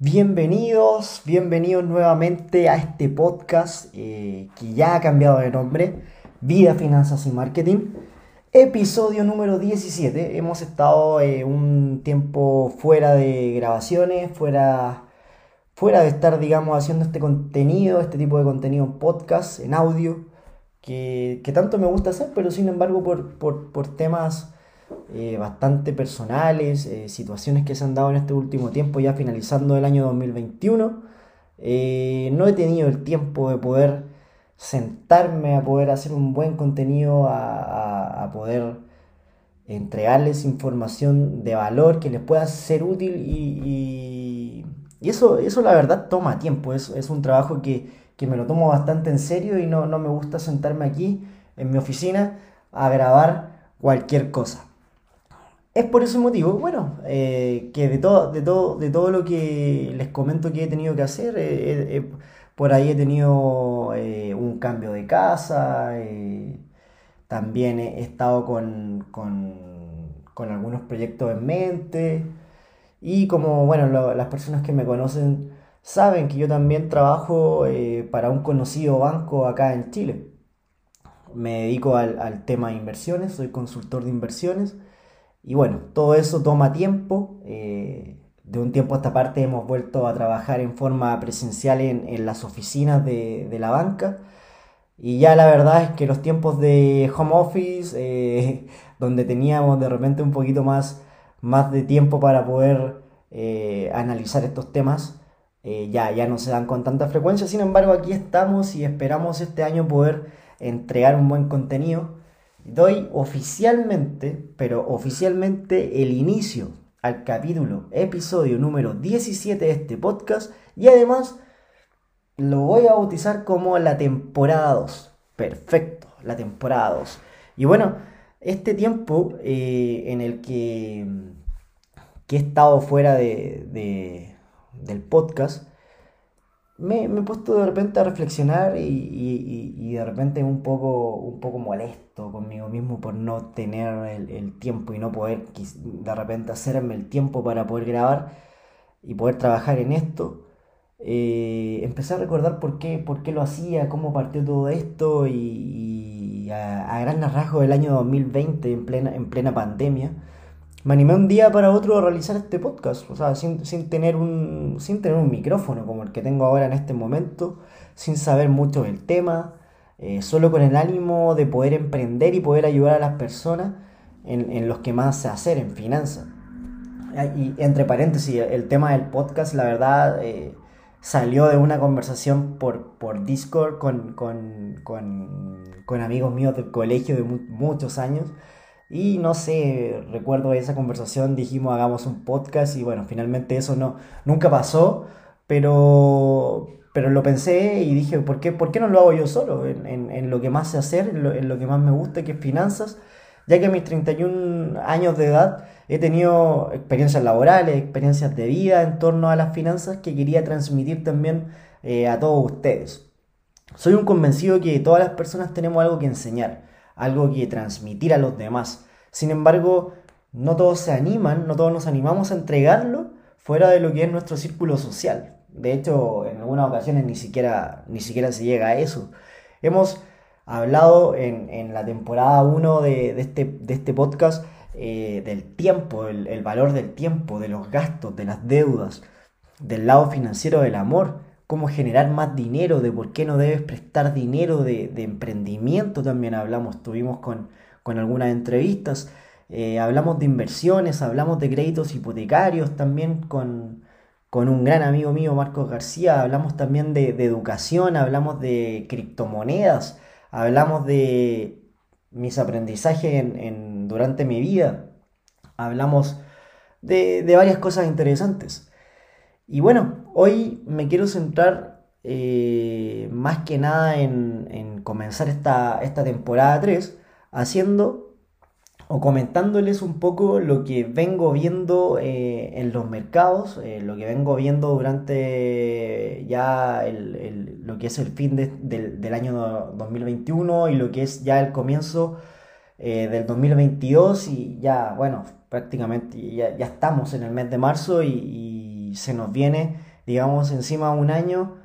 Bienvenidos, bienvenidos nuevamente a este podcast eh, que ya ha cambiado de nombre, Vida, Finanzas y Marketing. Episodio número 17. Hemos estado eh, un tiempo fuera de grabaciones, fuera, fuera de estar, digamos, haciendo este contenido, este tipo de contenido en podcast, en audio, que, tanto me gusta hacer, pero sin embargo por, por temas eh, bastante personales, eh, situaciones que se han dado en este último tiempo, ya finalizando el año 2021. Eh, no he tenido el tiempo de poder sentarme a poder hacer un buen contenido, a, poder entregarles información de valor que les pueda ser útil y, eso, eso la verdad toma tiempo, es, es un trabajo que, me lo tomo bastante en serio y no, no me gusta sentarme aquí en mi oficina a grabar cualquier cosa. Es por ese motivo, bueno, eh, que de todo, de, todo, de todo lo que les comento que he tenido que hacer, eh, eh, por ahí he tenido un cambio de casa, también he, estado con, con, algunos proyectos en mente y como, bueno, las personas que me conocen saben que yo también trabajo para un conocido banco acá en Chile. Me dedico al, al tema de inversiones, soy consultor de inversiones y bueno, todo eso toma tiempo. Eh, de un tiempo a esta parte hemos vuelto a trabajar en forma presencial en, las oficinas de, la banca. Y ya la verdad es que los tiempos de home office, eh, donde teníamos de repente un poquito más, más de tiempo para poder eh, analizar estos temas, ya, ya no se dan con tanta frecuencia. Sin embargo, aquí estamos y esperamos este año poder entregar un buen contenido doy oficialmente, pero oficialmente el inicio al capítulo, episodio número 17 de este podcast y además lo voy a bautizar como la temporada 2. Perfecto, la temporada 2. Y bueno, este tiempo eh, en el que, he estado fuera de, del podcast, me, he puesto de repente a reflexionar y, de repente un poco, un poco molesto conmigo mismo por no tener el, tiempo y no poder de repente hacerme el tiempo para poder grabar y poder trabajar en esto. Eh, empecé a recordar por qué, por qué lo hacía, cómo partió todo esto y, a, a grandes rasgos del año 2020 en plena, en plena pandemia me animé un día para otro a realizar este podcast, o sea, sin, tener, un, sin tener un micrófono como el que tengo ahora en este momento, sin saber mucho del tema, eh, solo con el ánimo de poder emprender y poder ayudar a las personas en, en los que más se hacer, en finanzas. Y entre paréntesis, el tema del podcast, la verdad, eh, salió de una conversación por, por Discord con, con, con, con amigos míos del colegio de muchos años y no sé, recuerdo esa conversación, dijimos hagamos un podcast y bueno, finalmente eso no, nunca pasó, pero, pero lo pensé y dije, ¿por qué, por qué no lo hago yo solo? En, en, lo que más sé hacer, en lo, en lo, que más me gusta, que es finanzas, ya que a mis 31 años de edad he tenido experiencias laborales, experiencias de vida en torno a las finanzas que quería transmitir también eh, a todos ustedes. Soy un convencido que todas las personas tenemos algo que enseñar algo que transmitir a los demás. Sin embargo, no todos se animan, no todos nos animamos a entregarlo fuera de lo que es nuestro círculo social. De hecho, en algunas ocasiones ni siquiera, ni siquiera se llega a eso. Hemos hablado en, la temporada 1 de, este, de este podcast eh, del tiempo, el valor del tiempo, de los gastos, de las deudas, del lado financiero del amor cómo generar más dinero, de por qué no debes prestar dinero, de, emprendimiento también hablamos, tuvimos con, algunas entrevistas, eh, hablamos de inversiones, hablamos de créditos hipotecarios también con, un gran amigo mío, Marcos García, hablamos también de, educación, hablamos de criptomonedas, hablamos de mis aprendizajes en, durante mi vida, hablamos de varias cosas interesantes. Y bueno, hoy me quiero centrar eh, más que nada en, comenzar esta, esta, temporada 3 haciendo o comentándoles un poco lo que vengo viendo eh, en los mercados, eh, lo que vengo viendo durante ya lo que es el fin del, año 2021 y lo que es ya el comienzo del 2022 y ya, bueno, prácticamente ya, estamos en el mes de marzo y se nos viene digamos, encima un año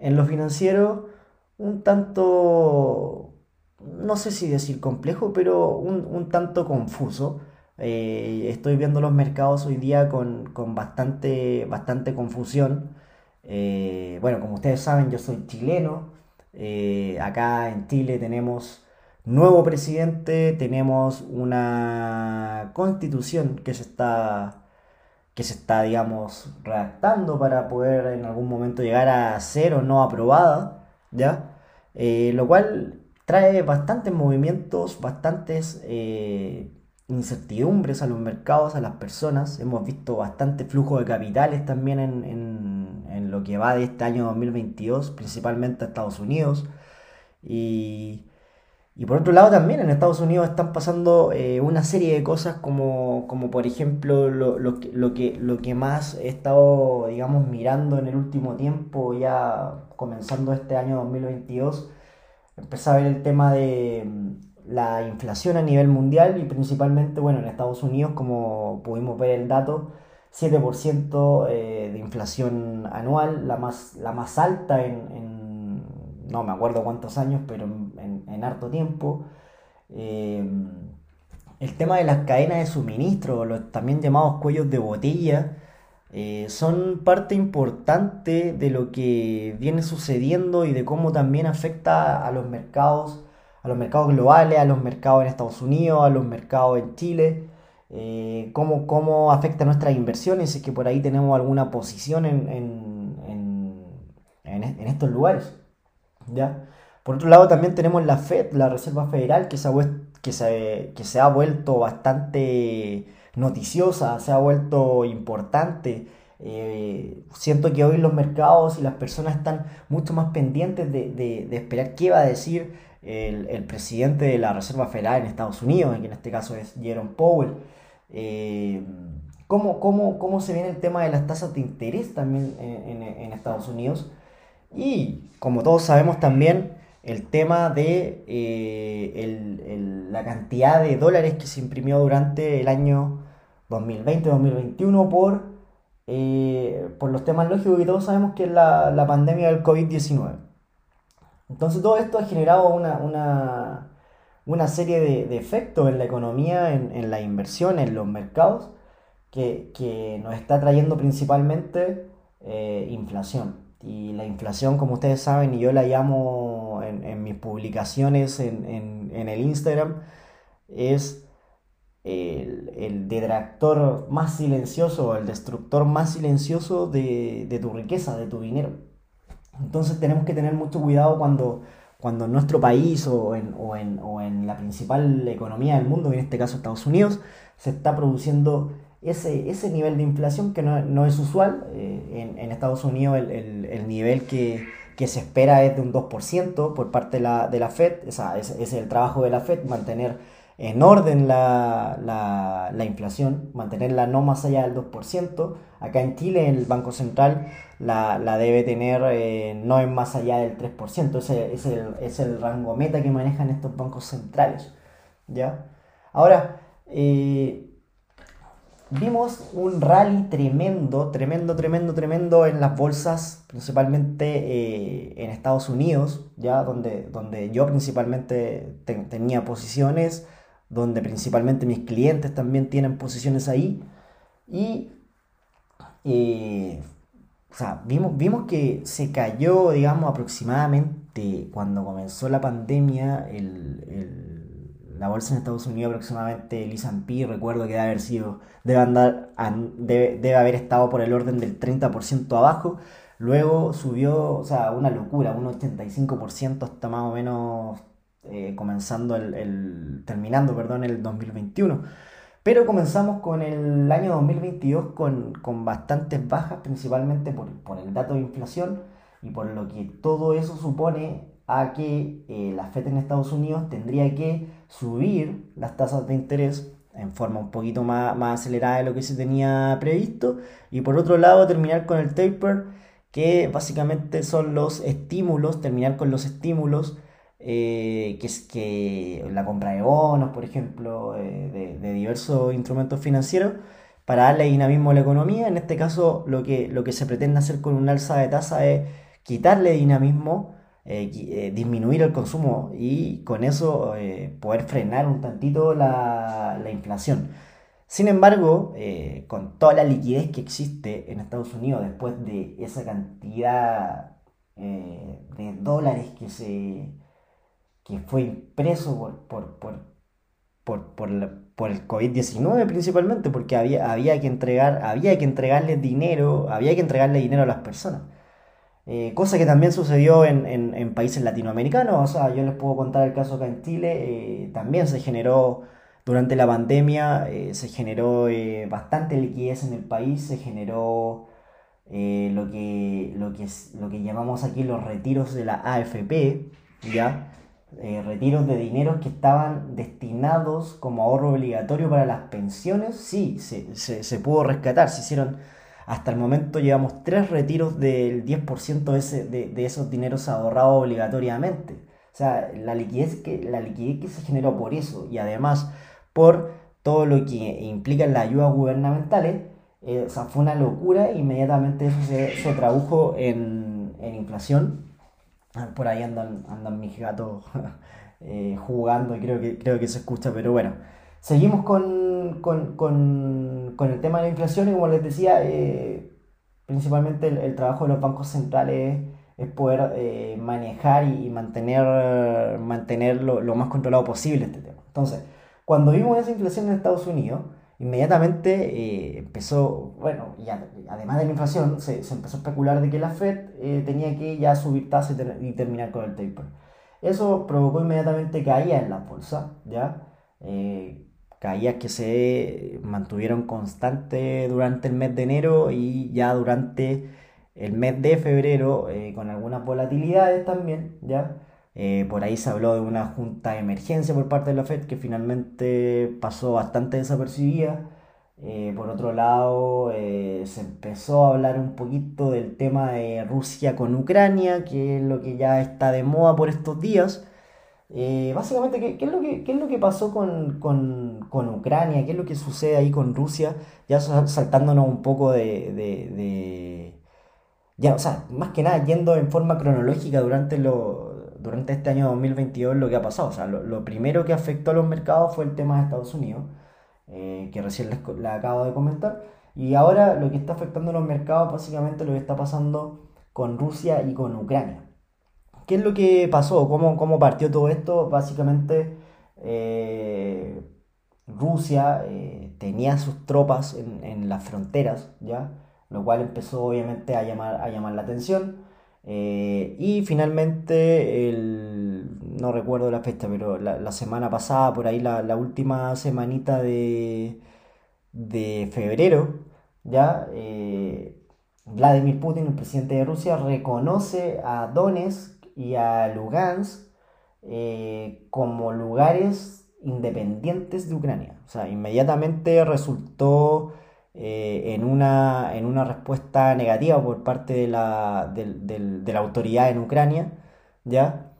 en lo financiero un tanto, no sé si decir complejo, pero un, tanto confuso. Eh, estoy viendo los mercados hoy día con, bastante, bastante confusión. Eh, bueno, como ustedes saben, yo soy chileno. Eh, acá en Chile tenemos nuevo presidente, tenemos una constitución que se está que se está, digamos, redactando para poder en algún momento llegar a ser o no aprobada, ¿ya? Eh, lo cual trae bastantes movimientos, bastantes eh, incertidumbres a los mercados, a las personas. Hemos visto bastante flujo de capitales también en, en lo que va de este año 2022, principalmente a Estados Unidos. Y y por otro lado también en Estados Unidos están pasando eh, una serie de cosas como, como por ejemplo lo, lo, que, lo, que, lo que más he estado, digamos, mirando en el último tiempo, ya comenzando este año 2022, empecé a ver el tema de mm, la inflación a nivel mundial y principalmente, bueno, en Estados Unidos, como pudimos ver el dato, 7% eh, de inflación anual, la más, la más alta en no me acuerdo cuántos años, pero en, harto tiempo. Eh, el tema de las cadenas de suministro, los también llamados cuellos de botella, eh, son parte importante de lo que viene sucediendo y de cómo también afecta a los mercados, a los mercados globales, a los mercados en Estados Unidos, a los mercados en Chile. Eh, cómo, cómo, afecta nuestras inversiones, si es que por ahí tenemos alguna posición en, en estos lugares. ¿ya? Por otro lado, también tenemos la FED, la Reserva Federal, que se ha, que se, que se ha vuelto bastante noticiosa, se ha vuelto importante. Eh, siento que hoy los mercados y las personas están mucho más pendientes de, esperar qué va a decir el, presidente de la Reserva Federal en Estados Unidos, que en este caso es Jerome Powell. Eh, ¿cómo, cómo, se viene el tema de las tasas de interés también en Estados Unidos? Y como todos sabemos también, el tema de eh, la cantidad de dólares que se imprimió durante el año 2020-2021 por, eh, por los temas lógicos que todos sabemos que es la, pandemia del COVID-19. Entonces todo esto ha generado una, una, serie de, efectos en la economía, en, la inversión, en los mercados, que, nos está trayendo principalmente eh, inflación. Y la inflación, como ustedes saben, y yo la llamo en, mis publicaciones en, el Instagram, es el, detractor más silencioso, el destructor más silencioso de, tu riqueza, de tu dinero. Entonces tenemos que tener mucho cuidado cuando, cuando en nuestro país o en, o, en, la principal economía del mundo, en este caso Estados Unidos, se está produciendo ese, ese nivel de inflación que no, es usual. Eh, en, Estados Unidos el, nivel que, se espera es de un 2% por parte de la, de la Fed. ese es el trabajo de la Fed, mantener en orden la, la, inflación, mantenerla no más allá del 2%. Acá en Chile el Banco Central la, debe tener eh, no en más allá del 3%. Ese es el, es el rango meta que manejan estos bancos centrales. ¿ya? Ahora, eh, vimos un rally tremendo, tremendo, tremendo, tremendo en las bolsas, principalmente eh, en Estados Unidos, ya donde, donde yo principalmente tenía posiciones, donde principalmente mis clientes también tienen posiciones ahí. Y eh, o sea, vimos, vimos que se cayó, digamos, aproximadamente cuando comenzó la pandemia el la bolsa en Estados Unidos aproximadamente, el S&P, recuerdo que debe haber sido, debe, andar, debe, haber estado por el orden del 30% abajo, luego subió, o sea, una locura, un 85% hasta más o menos eh, comenzando el, terminando, perdón, el 2021. Pero comenzamos con el año 2022 con, con bastantes bajas, principalmente por, por el dato de inflación y por lo que todo eso supone a que eh, la FED en Estados Unidos tendría que subir las tasas de interés en forma un poquito más, más acelerada de lo que se tenía previsto y por otro lado terminar con el taper que básicamente son los estímulos, terminar con los estímulos eh, que es que la compra de bonos, por ejemplo, eh, de, diversos instrumentos financieros, para darle dinamismo a la economía. En este caso, lo que, lo que se pretende hacer con un alza de tasa es quitarle dinamismo, eh, eh, disminuir el consumo y con eso eh, poder frenar un tantito la, la inflación. Sin embargo, con toda la liquidez que existe en Estados Unidos después de esa cantidad de dólares que se que fue impreso por, por, por, por, por, el COVID-19 principalmente, porque había, había, que entregar, había que entregarle dinero, había que entregarle dinero a las personas. Eh, cosa que también sucedió en, en, países latinoamericanos, o sea, yo les puedo contar el caso acá en Chile, eh, también se generó durante la pandemia, eh, se generó bastante liquidez en el país, se generó lo, que, lo, que, lo que llamamos aquí los retiros de la AFP, ¿ya? Eh, retiros de dinero que estaban destinados como ahorro obligatorio para las pensiones, sí, se, se, pudo rescatar. Se hicieron, hasta el momento llevamos tres retiros del 10% de, ese, de, de, esos dineros ahorrados obligatoriamente. O sea, la liquidez, que, la liquidez que se generó por eso y además por todo lo que implica las ayudas gubernamentales, eh, fue una locura. Inmediatamente eso se, se tradujo en, en inflación Ah, por ahí andan, andan mis gatos eh, jugando y creo que, creo que se escucha, pero bueno. Seguimos con, con, con, con el tema de la inflación y como les decía, eh, principalmente el, trabajo de los bancos centrales es, poder eh, manejar y, mantener, mantener lo, más controlado posible este tema. Entonces, cuando vimos esa inflación en Estados Unidos, inmediatamente eh, empezó, bueno, y además de la inflación, se, empezó a especular de que la Fed tenía que ya subir tasas y, terminar con el taper. Eso provocó inmediatamente caídas en la bolsa, ¿ya? Caídas que se mantuvieron constantes durante el mes de enero y ya durante el mes de febrero, con algunas volatilidades también, ¿ya? Eh, por ahí se habló de una junta de emergencia por parte de la Fed que finalmente pasó bastante desapercibida. Eh, por otro lado, eh, se empezó a hablar un poquito del tema de Rusia con Ucrania, que es lo que ya está de moda por estos días. Básicamente, ¿qué, es lo que, es lo que pasó con, con, Ucrania? ¿Qué es lo que sucede ahí con Rusia? Ya saltándonos un poco de, de ya, o sea, más que nada yendo en forma cronológica durante los durante este año 2022 lo que ha pasado. O sea, lo, primero que afectó a los mercados fue el tema de Estados Unidos, eh, que recién les, acabo de comentar. Y ahora lo que está afectando a los mercados, básicamente lo que está pasando con Rusia y con Ucrania. ¿Qué es lo que pasó? ¿Cómo, cómo partió todo esto? Básicamente eh, Rusia eh, tenía sus tropas en, en, las fronteras, ¿ya? Lo cual empezó obviamente a llamar, a llamar la atención. Eh, y finalmente, el, no recuerdo la fecha, pero la, semana pasada, por ahí la, última semanita de, de febrero, ya Vladimir Putin, el presidente de Rusia, reconoce a Donetsk y a Lugansk eh, como lugares independientes de Ucrania. O sea, inmediatamente resultó eh, en, una, en una respuesta negativa por parte de la, de la autoridad en Ucrania, ¿ya?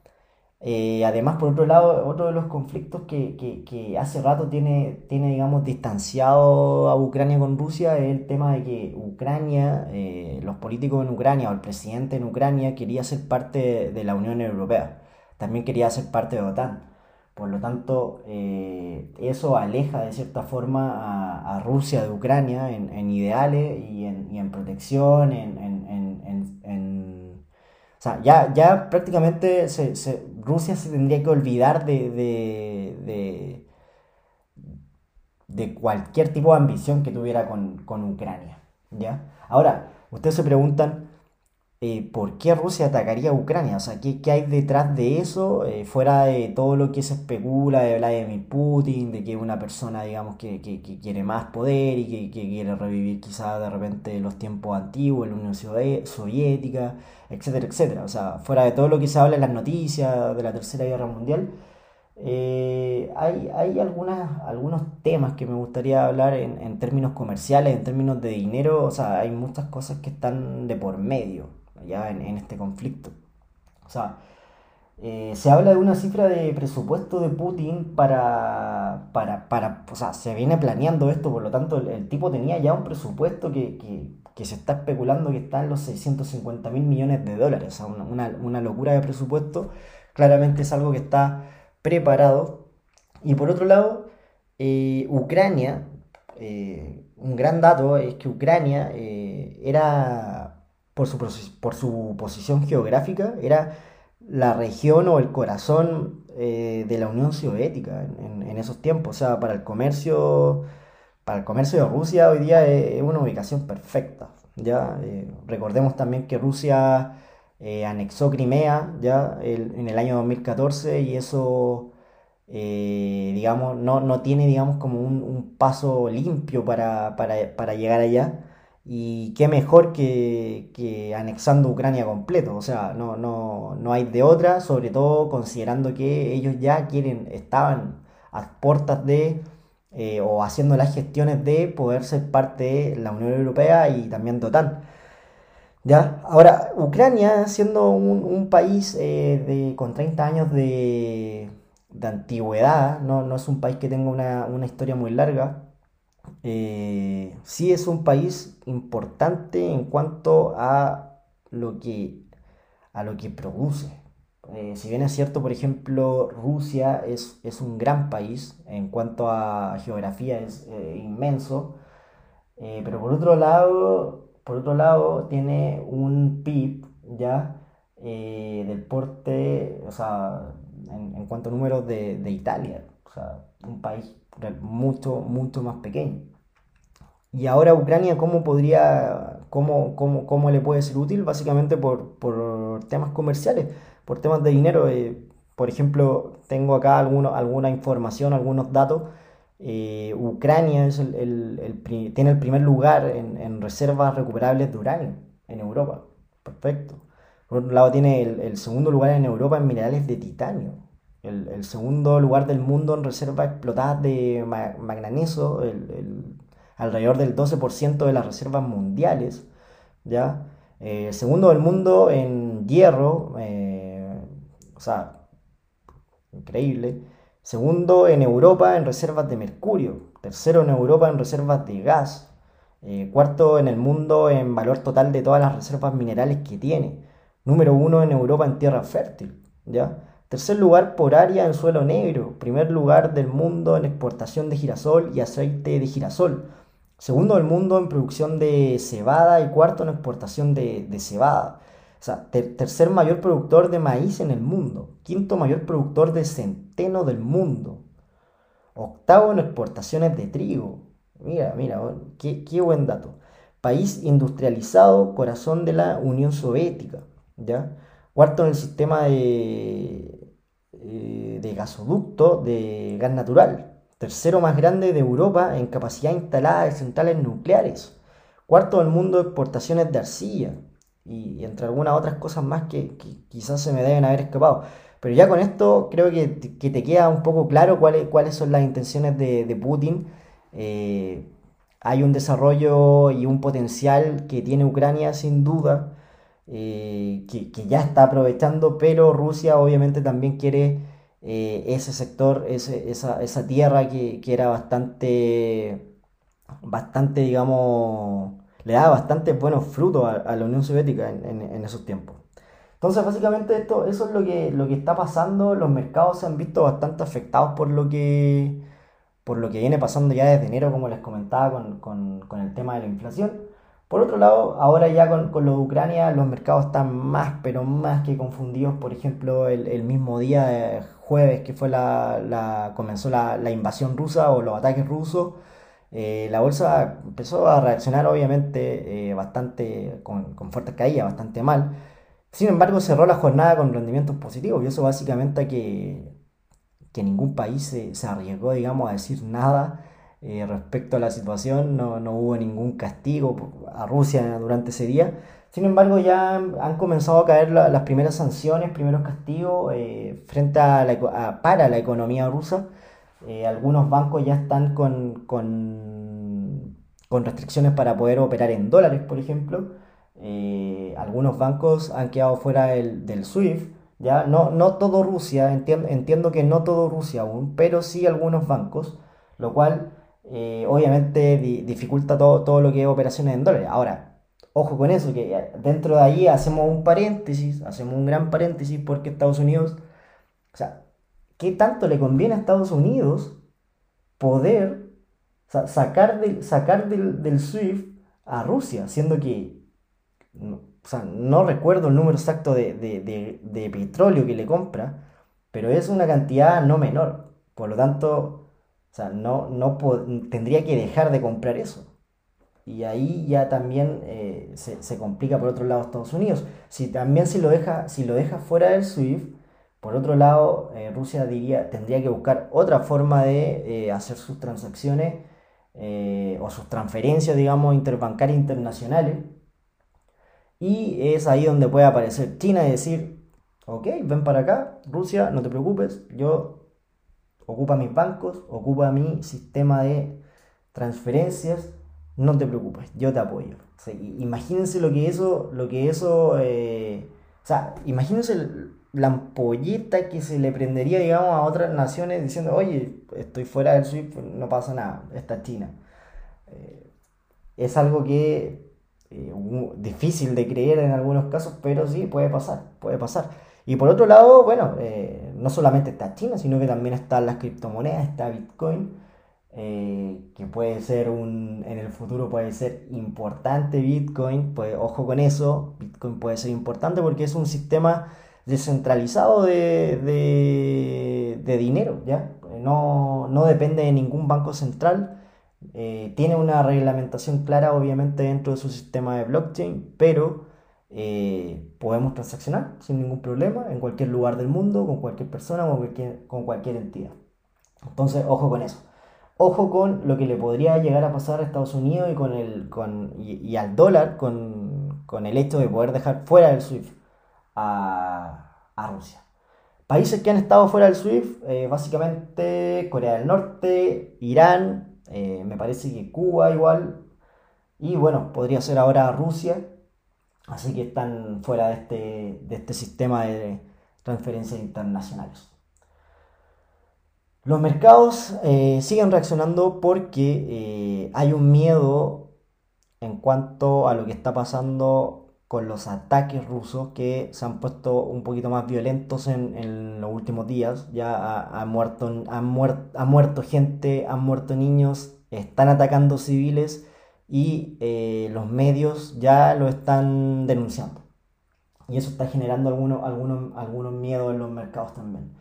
Eh, además, por otro lado, otro de los conflictos que, que, hace rato tiene, tiene, digamos, distanciado a Ucrania con Rusia es el tema de que Ucrania, eh, los políticos en Ucrania o el presidente en Ucrania quería ser parte de la Unión Europea, también quería ser parte de OTAN. Por lo tanto, eh, eso aleja de cierta forma a, Rusia de Ucrania en, ideales y en, protección, en, O sea, ya, ya prácticamente Rusia se tendría que olvidar de, de, de, cualquier tipo de ambición que tuviera con, con Ucrania. ¿ya? Ahora, ustedes se preguntan, eh, ¿por qué Rusia atacaría a Ucrania? O sea, ¿qué, qué hay detrás de eso? Eh, fuera de todo lo que se especula de Vladimir Putin, de que es una persona, digamos, que, que, quiere más poder y que, quiere revivir quizás de repente los tiempos antiguos, la Unión Soviética, etcétera, etcétera. O sea, fuera de todo lo que se habla en las noticias de la Tercera Guerra Mundial, eh, hay, hay algunas, algunos temas que me gustaría hablar en, en términos comerciales, en términos de dinero, o sea, hay muchas cosas que están de por medio ya en, este conflicto. O sea, Eh, se habla de una cifra de presupuesto de Putin para, para, para, o sea, se viene planeando esto, por lo tanto el, tipo tenía ya un presupuesto que, que, se está especulando que está en los 650 mil millones de dólares, o sea, una, una, locura de presupuesto, claramente es algo que está preparado. Y por otro lado, eh, Ucrania, eh, un gran dato es que Ucrania era, por su, por su posición geográfica, era la región o el corazón eh, de la Unión Soviética en, esos tiempos. O sea, para el comercio, para el comercio de Rusia hoy día es, una ubicación perfecta. ¿ya? Eh, recordemos también que Rusia eh, anexó Crimea ya en el año 2014 y eso, digamos, no, no, tiene, digamos, como un, paso limpio para, para llegar allá. Y qué mejor que, anexando Ucrania completo, o sea, no, no, no hay de otra, sobre todo considerando que ellos ya quieren, estaban a puertas de, eh, o haciendo las gestiones de poder ser parte de la Unión Europea y también de OTAN. ¿Ya? Ahora, Ucrania, siendo un, país eh, de, con 30 años de, antigüedad, no, no, es un país que tenga una, una historia muy larga, eh, sí es un país importante en cuanto a lo que, a lo que produce. Eh, si bien es cierto, por ejemplo, Rusia es, es, un gran país, en cuanto a geografía es eh, inmenso, pero por otro lado, por otro lado tiene un PIB ya del porte, o sea, en, cuanto a números de, de Italia, o sea, un país mucho, mucho más pequeño. Y ahora Ucrania, ¿cómo podría, cómo, cómo, cómo le puede ser útil? Básicamente por, por temas comerciales, por temas de dinero. Eh, por ejemplo, tengo acá alguno, alguna información, algunos datos. Eh, Ucrania es el, tiene el primer lugar en, en, reservas recuperables de uranio en Europa. Perfecto. Por otro lado, tiene el, segundo lugar en Europa en minerales de titanio el, segundo lugar del mundo en reservas explotadas de manganeso, el, alrededor del 12% de las reservas mundiales, ¿ya? el eh, segundo del mundo en hierro, eh, o sea, increíble. Segundo en Europa en reservas de mercurio. Tercero en Europa en reservas de gas. Eh, cuarto en el mundo en valor total de todas las reservas minerales que tiene. Número uno en Europa en tierra fértil. ¿ya? Tercer lugar por área en suelo negro. Primer lugar del mundo en exportación de girasol y aceite de girasol. Segundo del mundo en producción de cebada y cuarto en exportación de, cebada. O sea, tercer mayor productor de maíz en el mundo. Quinto mayor productor de centeno del mundo. Octavo en exportaciones de trigo. Mira, mira, qué, qué buen dato. País industrializado, corazón de la Unión Soviética. ¿ya? Cuarto en el sistema de, eh, de gasoducto de gas natural. Tercero más grande de Europa en capacidad instalada de centrales nucleares. Cuarto del mundo de exportaciones de arcilla. Y, entre algunas otras cosas más que, quizás se me deben haber escapado. Pero ya con esto creo que, te queda un poco claro cuáles, cuáles son las intenciones de, Putin. Eh, hay un desarrollo y un potencial que tiene Ucrania sin duda. Eh, que, ya está aprovechando, pero Rusia obviamente también quiere eh, ese sector, esa, tierra que, era bastante, bastante, digamos, le da bastante buenos frutos a, la Unión Soviética en, esos tiempos. Entonces, básicamente esto, eso es lo que, lo que está pasando. Los mercados se han visto bastante afectados por lo que, por lo que viene pasando ya desde enero, como les comentaba, con, con el tema de la inflación. Por otro lado, ahora ya con, lo de Ucrania, los mercados están más, pero más que confundidos. Por ejemplo, el, mismo día de jueves que fue la, comenzó la, invasión rusa o los ataques rusos, eh, la bolsa empezó a reaccionar obviamente eh, bastante con, con fuertes caídas, bastante mal. Sin embargo, cerró la jornada con rendimientos positivos y eso básicamente que, que ningún país se, se arriesgó, digamos, a decir nada eh, respecto a la situación, no, hubo ningún castigo a Rusia durante ese día. Sin embargo, ya han, comenzado a caer las primeras sanciones, primeros castigos eh, frente a la, para la economía rusa. Eh, algunos bancos ya están con, con, restricciones para poder operar en dólares, por ejemplo. algunos bancos han quedado fuera del, del SWIFT, Ya, no, no todo Rusia, entiendo, entiendo que no todo Rusia aún, pero sí algunos bancos, lo cual eh, obviamente dificulta todo, todo lo que es operaciones en dólares. Ahora, ojo con eso, que dentro de ahí hacemos un paréntesis, hacemos un gran paréntesis porque Estados Unidos, o sea, ¿qué tanto le conviene a Estados Unidos poder sacar, del, sacar del, SWIFT a Rusia, siendo que, o sea, no recuerdo el número exacto de, de petróleo que le compra, pero es una cantidad no menor. Por lo tanto, o sea, no, no tendría que dejar de comprar eso. Y ahí ya también eh, se, complica por otro lado Estados Unidos. Si también si lo deja, si lo deja fuera del SWIFT, por otro lado, eh, Rusia diría, tendría que buscar otra forma de eh, hacer sus transacciones o sus transferencias, digamos, interbancarias internacionales. Y es ahí donde puede aparecer China y decir, ok, ven para acá, Rusia, no te preocupes, yo ocupa mis bancos, ocupa mi sistema de transferencias, no te preocupes, yo te apoyo. imagínense lo que eso, lo que eso, eh, o sea, imagínense la ampolleta que se le prendería, digamos, a otras naciones diciendo, oye, estoy fuera del SWIFT, no pasa nada, está China. Eh, es algo que eh, difícil de creer en algunos casos, pero sí puede pasar, puede pasar. Y por otro lado, bueno, eh, no solamente está China, sino que también están las criptomonedas, está Bitcoin, eh, que puede ser un, en el futuro puede ser importante Bitcoin, pues ojo con eso, Bitcoin puede ser importante porque es un sistema descentralizado de, de, dinero, ¿ya? No, no, depende de ningún banco central, eh, tiene una reglamentación clara obviamente dentro de su sistema de blockchain, pero eh, podemos transaccionar sin ningún problema en cualquier lugar del mundo, con cualquier persona o con cualquier entidad. Entonces, ojo con eso. Ojo con lo que le podría llegar a pasar a Estados Unidos y, con el, con, y, al dólar con, con, el hecho de poder dejar fuera del SWIFT a, a Rusia. Países que han estado fuera del SWIFT, eh, básicamente Corea del Norte, Irán, eh, me parece que Cuba igual, y bueno, podría ser ahora Rusia, Así que están fuera de este, de este sistema de transferencias internacionales. Los mercados eh, siguen reaccionando porque eh, hay un miedo en cuanto a lo que está pasando con los ataques rusos que se han puesto un poquito más violentos en, los últimos días. Ya ha, muerto, han, muerto gente, han muerto niños, están atacando civiles y eh, los medios ya lo están denunciando. Y eso está generando algunos, algunos, algunos miedos en los mercados también.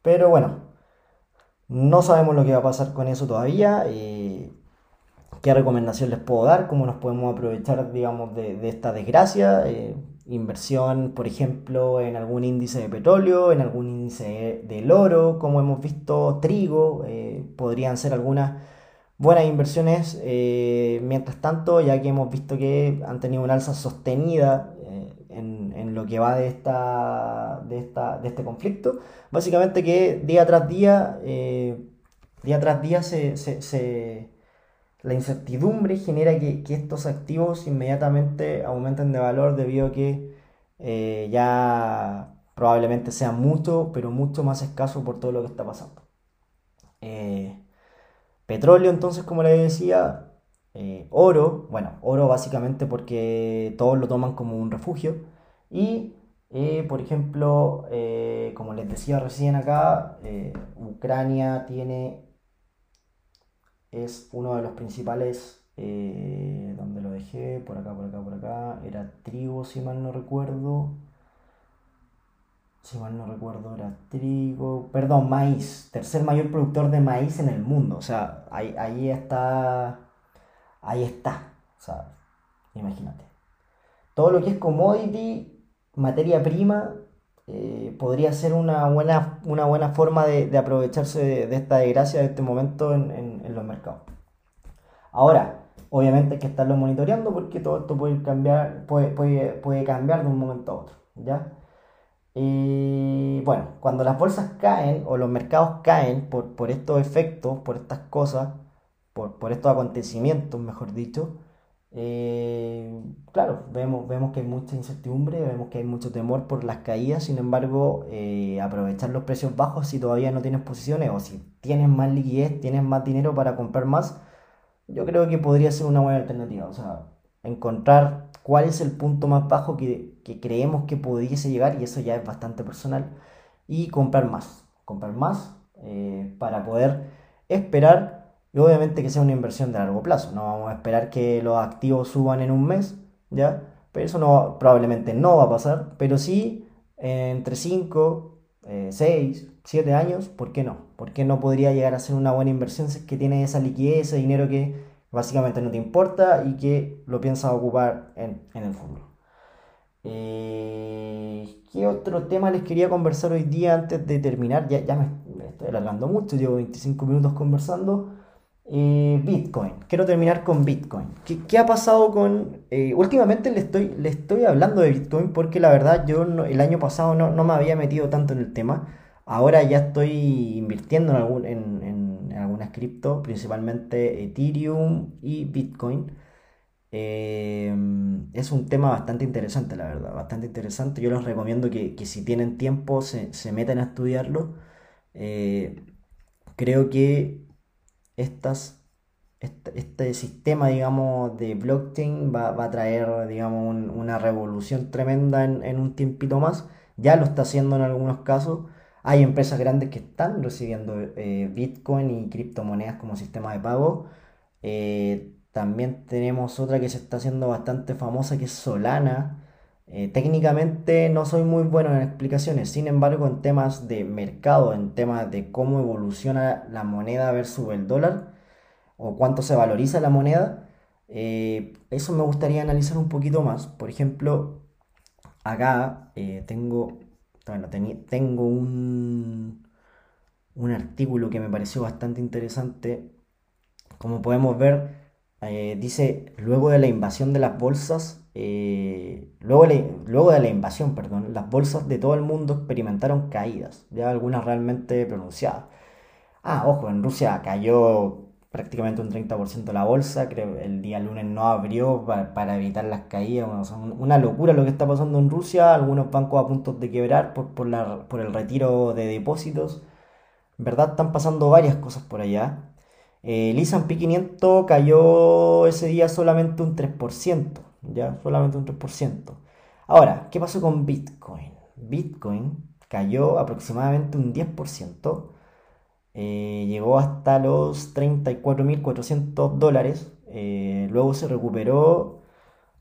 Pero bueno, no sabemos lo que va a pasar con eso todavía. Eh, ¿Qué recomendación les puedo dar? ¿Cómo nos podemos aprovechar, digamos, de, esta desgracia? Eh, inversión, por ejemplo, en algún índice de petróleo, en algún índice del oro, como hemos visto, trigo, podrían ser algunas buenas inversiones. Eh, mientras tanto, ya que hemos visto que han tenido una alza sostenida eh, en, lo que va de, esta, de, esta, de este conflicto, básicamente que día tras día, eh, día tras día se, la incertidumbre genera que, estos activos inmediatamente aumenten de valor debido a que ya probablemente sean mucho, pero mucho más escaso por todo lo que está pasando. Petróleo, entonces, como les decía, eh, oro, bueno, oro básicamente porque todos lo toman como un refugio. Y, eh, por ejemplo, eh, como les decía recién acá, Ucrania tiene, es uno de los principales, donde lo dejé, por acá, por acá, por acá, era trigo, si mal no recuerdo si mal no recuerdo, era trigo, perdón, maíz, tercer mayor productor de maíz en el mundo. O sea, ahí, ahí está, ahí está. O sea, imagínate. Todo lo que es commodity, materia prima, eh, podría ser una buena, una buena forma de, aprovecharse de, esta desgracia, de este momento en, los mercados. Ahora, obviamente hay que estarlo monitoreando porque todo esto puede cambiar, puede, puede, puede cambiar de un momento a otro. ¿ya? Y bueno, cuando las bolsas caen o los mercados caen por, estos efectos, por estas cosas, por, estos acontecimientos, mejor dicho, Eh, claro, vemos, vemos que hay mucha incertidumbre, vemos que hay mucho temor por las caídas, sin embargo, eh, aprovechar los precios bajos si todavía no tienes posiciones o si tienes más liquidez, tienes más dinero para comprar más, yo creo que podría ser una buena alternativa. O sea, encontrar cuál es el punto más bajo que, creemos que pudiese llegar, y eso ya es bastante personal, y comprar más, comprar más eh, para poder esperar y obviamente que sea una inversión de largo plazo. No vamos a esperar que los activos suban en un mes, ¿ya? Pero eso no, probablemente no va a pasar. Pero sí, entre 5, 6, 7 años, ¿por qué no? ¿Por qué no podría llegar a ser una buena inversión si es que tiene esa liquidez, ese dinero que básicamente no te importa y que lo piensas ocupar en, el futuro? Eh, ¿Qué otro tema les quería conversar hoy día antes de terminar? Ya, ya me, estoy alargando mucho, llevo 25 minutos conversando. Eh, Bitcoin. Quiero terminar con Bitcoin. ¿Qué, ha pasado con... Eh, últimamente le estoy, le estoy hablando de Bitcoin porque la verdad yo el año pasado no, me había metido tanto en el tema. Ahora ya estoy invirtiendo en, algún, en, algunas cripto, principalmente Ethereum y Bitcoin. Eh, es un tema bastante interesante, la verdad, bastante interesante. Yo les recomiendo que, si tienen tiempo se, se, metan a estudiarlo. creo que estas, este, sistema, digamos, de blockchain va, a traer, digamos, una revolución tremenda en, un tiempito más. Ya lo está haciendo en algunos casos. Hay empresas grandes que están recibiendo eh, Bitcoin y criptomonedas como sistema de pago. Eh, también tenemos otra que se está haciendo bastante famosa que es Solana. Eh, técnicamente no soy muy bueno en explicaciones, sin embargo en temas de mercado, en temas de cómo evoluciona la moneda versus el dólar o cuánto se valoriza la moneda, eh, eso me gustaría analizar un poquito más. Por ejemplo, acá eh, tengo, tengo un, un artículo que me pareció bastante interesante. Como podemos ver, dice, luego de la invasión de las bolsas, eh, luego, luego de la invasión, perdón, las bolsas de todo el mundo experimentaron caídas, ya algunas realmente pronunciadas. Ah, ojo, en Rusia cayó prácticamente un 30% la bolsa, creo el día lunes no abrió para, evitar las caídas, una locura lo que está pasando en Rusia, algunos bancos a punto de quebrar por, por, la, por el retiro de depósitos, verdad están pasando varias cosas por allá. Eh, el S&P 500 cayó ese día solamente un 3%, ya solamente un 3%. Ahora, ¿qué pasó con Bitcoin? Bitcoin cayó aproximadamente un 10%, eh, llegó hasta los 34.400 dólares, eh, luego se recuperó,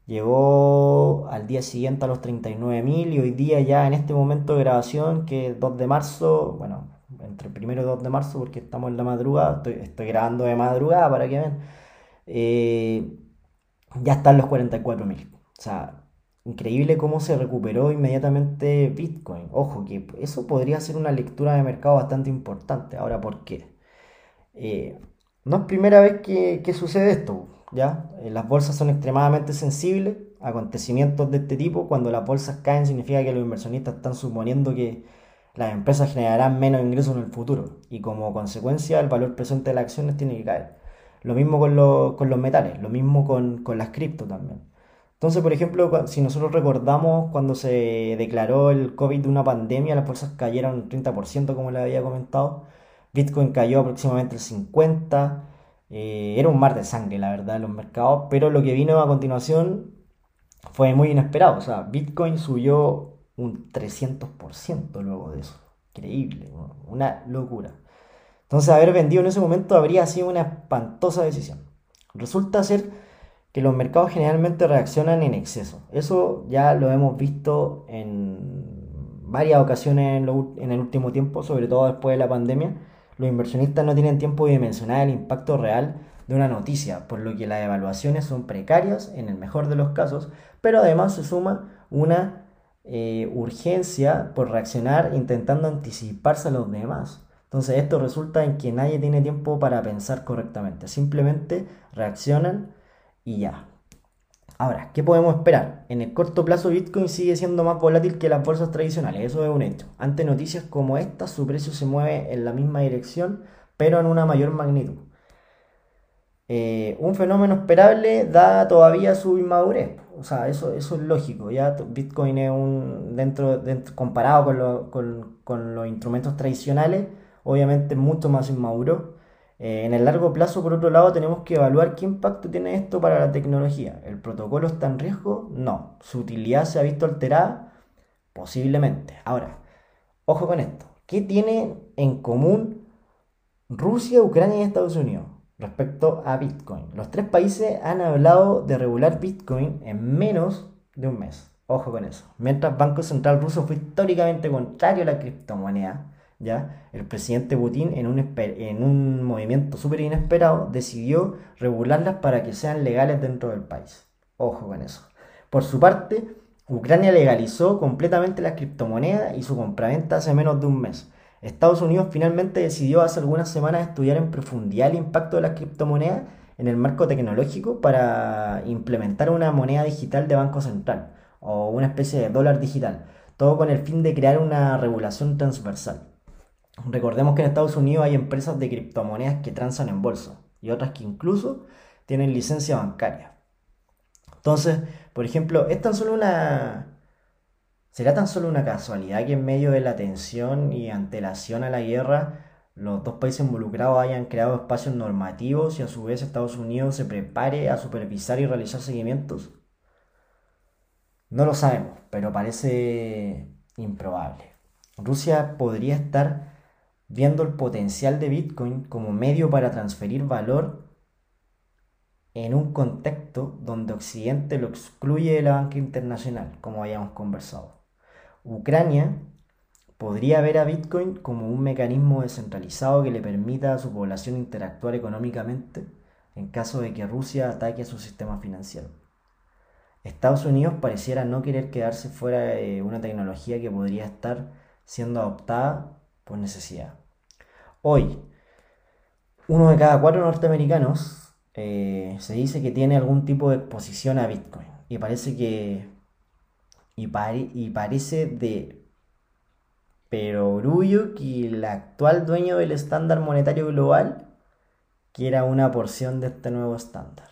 llegó al día siguiente a los 39.000 y hoy día ya en este momento de grabación, que es 2 de marzo, bueno, entre el primero y 2 de marzo porque estamos en la madrugada, estoy, grabando de madrugada para que vean. Eh, ya están los 44.000. O sea, increíble cómo se recuperó inmediatamente Bitcoin. Ojo, que eso podría ser una lectura de mercado bastante importante. Ahora, ¿por qué? Eh, no es primera vez que, sucede esto, ¿ya? Eh, las bolsas son extremadamente sensibles a acontecimientos de este tipo. Cuando las bolsas caen significa que los inversionistas están suponiendo que las empresas generarán menos ingresos en el futuro y como consecuencia el valor presente de las acciones tiene que caer. Lo mismo con, los metales, lo mismo con, las cripto también. Entonces, por ejemplo, si nosotros recordamos cuando se declaró el COVID una pandemia, las bolsas cayeron un 30%, como le había comentado. Bitcoin cayó aproximadamente el 50%. Eh, era un mar de sangre, la verdad, en los mercados. Pero lo que vino a continuación fue muy inesperado. O sea, Bitcoin subió un 300% luego de eso. Increíble, una locura. Entonces haber vendido en ese momento habría sido una espantosa decisión. Resulta ser que los mercados generalmente reaccionan en exceso. Eso ya lo hemos visto en varias ocasiones en, el último tiempo, sobre todo después de la pandemia. Los inversionistas no tienen tiempo de dimensionar el impacto real de una noticia, por lo que las evaluaciones son precarias en el mejor de los casos, pero además se suma una eh, urgencia por reaccionar intentando anticiparse a los demás. Entonces esto resulta en que nadie tiene tiempo para pensar correctamente. Simplemente reaccionan y ya. Ahora, ¿qué podemos esperar? En el corto plazo Bitcoin sigue siendo más volátil que las bolsas tradicionales, eso es un hecho. Ante noticias como esta, su precio se mueve en la misma dirección, pero en una mayor magnitud. eh, un fenómeno esperable da todavía su inmadurez. O sea, eso, eso es lógico. Ya Bitcoin es un, dentro, comparado con, con, los instrumentos tradicionales, obviamente mucho más inmaduro. Eh, en el largo plazo, por otro lado, tenemos que evaluar qué impacto tiene esto para la tecnología. ¿El protocolo está en riesgo? No. ¿Su utilidad se ha visto alterada? Posiblemente. Ahora, ojo con esto. ¿Qué tienen en común Rusia, Ucrania y Estados Unidos? Respecto a Bitcoin. Los tres países han hablado de regular Bitcoin en menos de un mes. Ojo con eso. Mientras Banco Central ruso fue históricamente contrario a la criptomoneda, ¿ya? el presidente Putin, en un, en un movimiento súper inesperado, decidió regularlas para que sean legales dentro del país. Ojo con eso. Por su parte, Ucrania legalizó completamente la criptomoneda y su compraventa hace menos de un mes. Estados Unidos finalmente decidió hace algunas semanas estudiar en profundidad el impacto de las criptomonedas en el marco tecnológico para implementar una moneda digital de banco central o una especie de dólar digital, todo con el fin de crear una regulación transversal. Recordemos que en Estados Unidos hay empresas de criptomonedas que transan en bolsa y otras que incluso tienen licencia bancaria. Entonces, por ejemplo, es tan solo una, ¿Será tan solo una casualidad que en medio de la tensión y antelación a la guerra los dos países involucrados hayan creado espacios normativos y a su vez Estados Unidos se prepare a supervisar y realizar seguimientos? No lo sabemos, pero parece improbable. Rusia podría estar viendo el potencial de Bitcoin como medio para transferir valor en un contexto donde Occidente lo excluye de la banca internacional, como hayamos conversado. Ucrania podría ver a Bitcoin como un mecanismo descentralizado que le permita a su población interactuar económicamente en caso de que Rusia ataque a su sistema financiero. Estados Unidos pareciera no querer quedarse fuera de una tecnología que podría estar siendo adoptada por necesidad. Hoy, uno de cada cuatro norteamericanos eh, se dice que tiene algún tipo de exposición a Bitcoin y parece que y, parece de pero orgullo que el actual dueño del estándar monetario global quiera una porción de este nuevo estándar.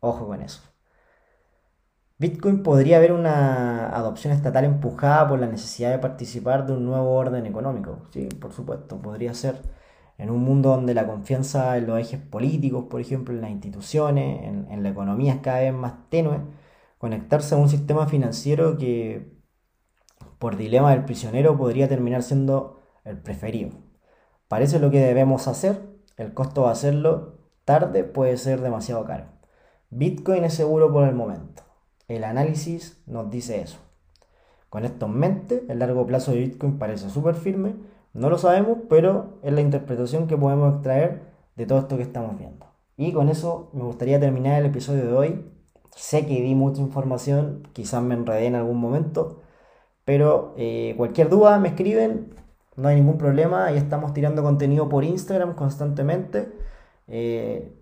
Ojo con eso. Bitcoin podría haber una adopción estatal empujada por la necesidad de participar de un nuevo orden económico. Sí, por supuesto, podría ser en un mundo donde la confianza en los ejes políticos, por ejemplo, en las instituciones, en la economía es cada vez más tenue conectarse a un sistema financiero que, por dilema del prisionero, podría terminar siendo el preferido. Parece lo que debemos hacer, el costo de hacerlo tarde puede ser demasiado caro. Bitcoin es seguro por el momento. El análisis nos dice eso. Con esto en mente, el largo plazo de Bitcoin parece súper firme. No lo sabemos, pero es la interpretación que podemos extraer de todo esto que estamos viendo. Y con eso me gustaría terminar el episodio de hoy Sé que di mucha información, quizás me enredé en algún momento, pero eh, cualquier duda me escriben, no hay ningún problema, ahí estamos tirando contenido por Instagram constantemente. Eh,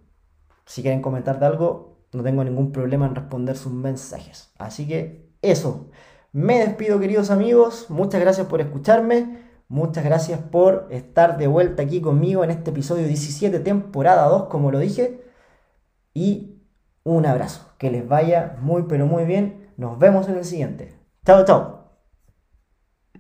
si quieren comentar de algo, no tengo ningún problema en responder sus mensajes. Así que eso, me despido queridos amigos, muchas gracias por escucharme, muchas gracias por estar de vuelta aquí conmigo en este episodio 17, temporada 2, como lo dije, y un abrazo. Que les vaya muy pero muy bien. Nos vemos en el siguiente. Chao, chao.